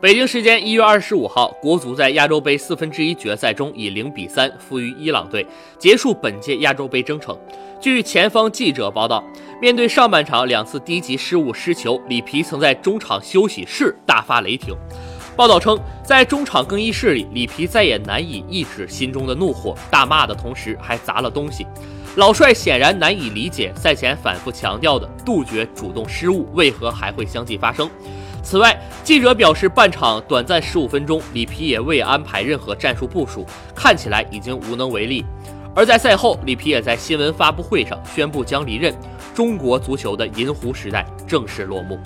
北京时间一月二十五号，国足在亚洲杯四分之一决赛中以零比三负于伊朗队，结束本届亚洲杯征程。据前方记者报道，面对上半场两次低级失误失球，里皮曾在中场休息室大发雷霆。报道称，在中场更衣室里，里皮再也难以抑制心中的怒火，大骂的同时还砸了东西。老帅显然难以理解赛前反复强调的杜绝主动失误为何还会相继发生。此外，记者表示，半场短暂十五分钟，里皮也未安排任何战术部署，看起来已经无能为力。而在赛后，里皮也在新闻发布会上宣布将离任，中国足球的银狐时代正式落幕。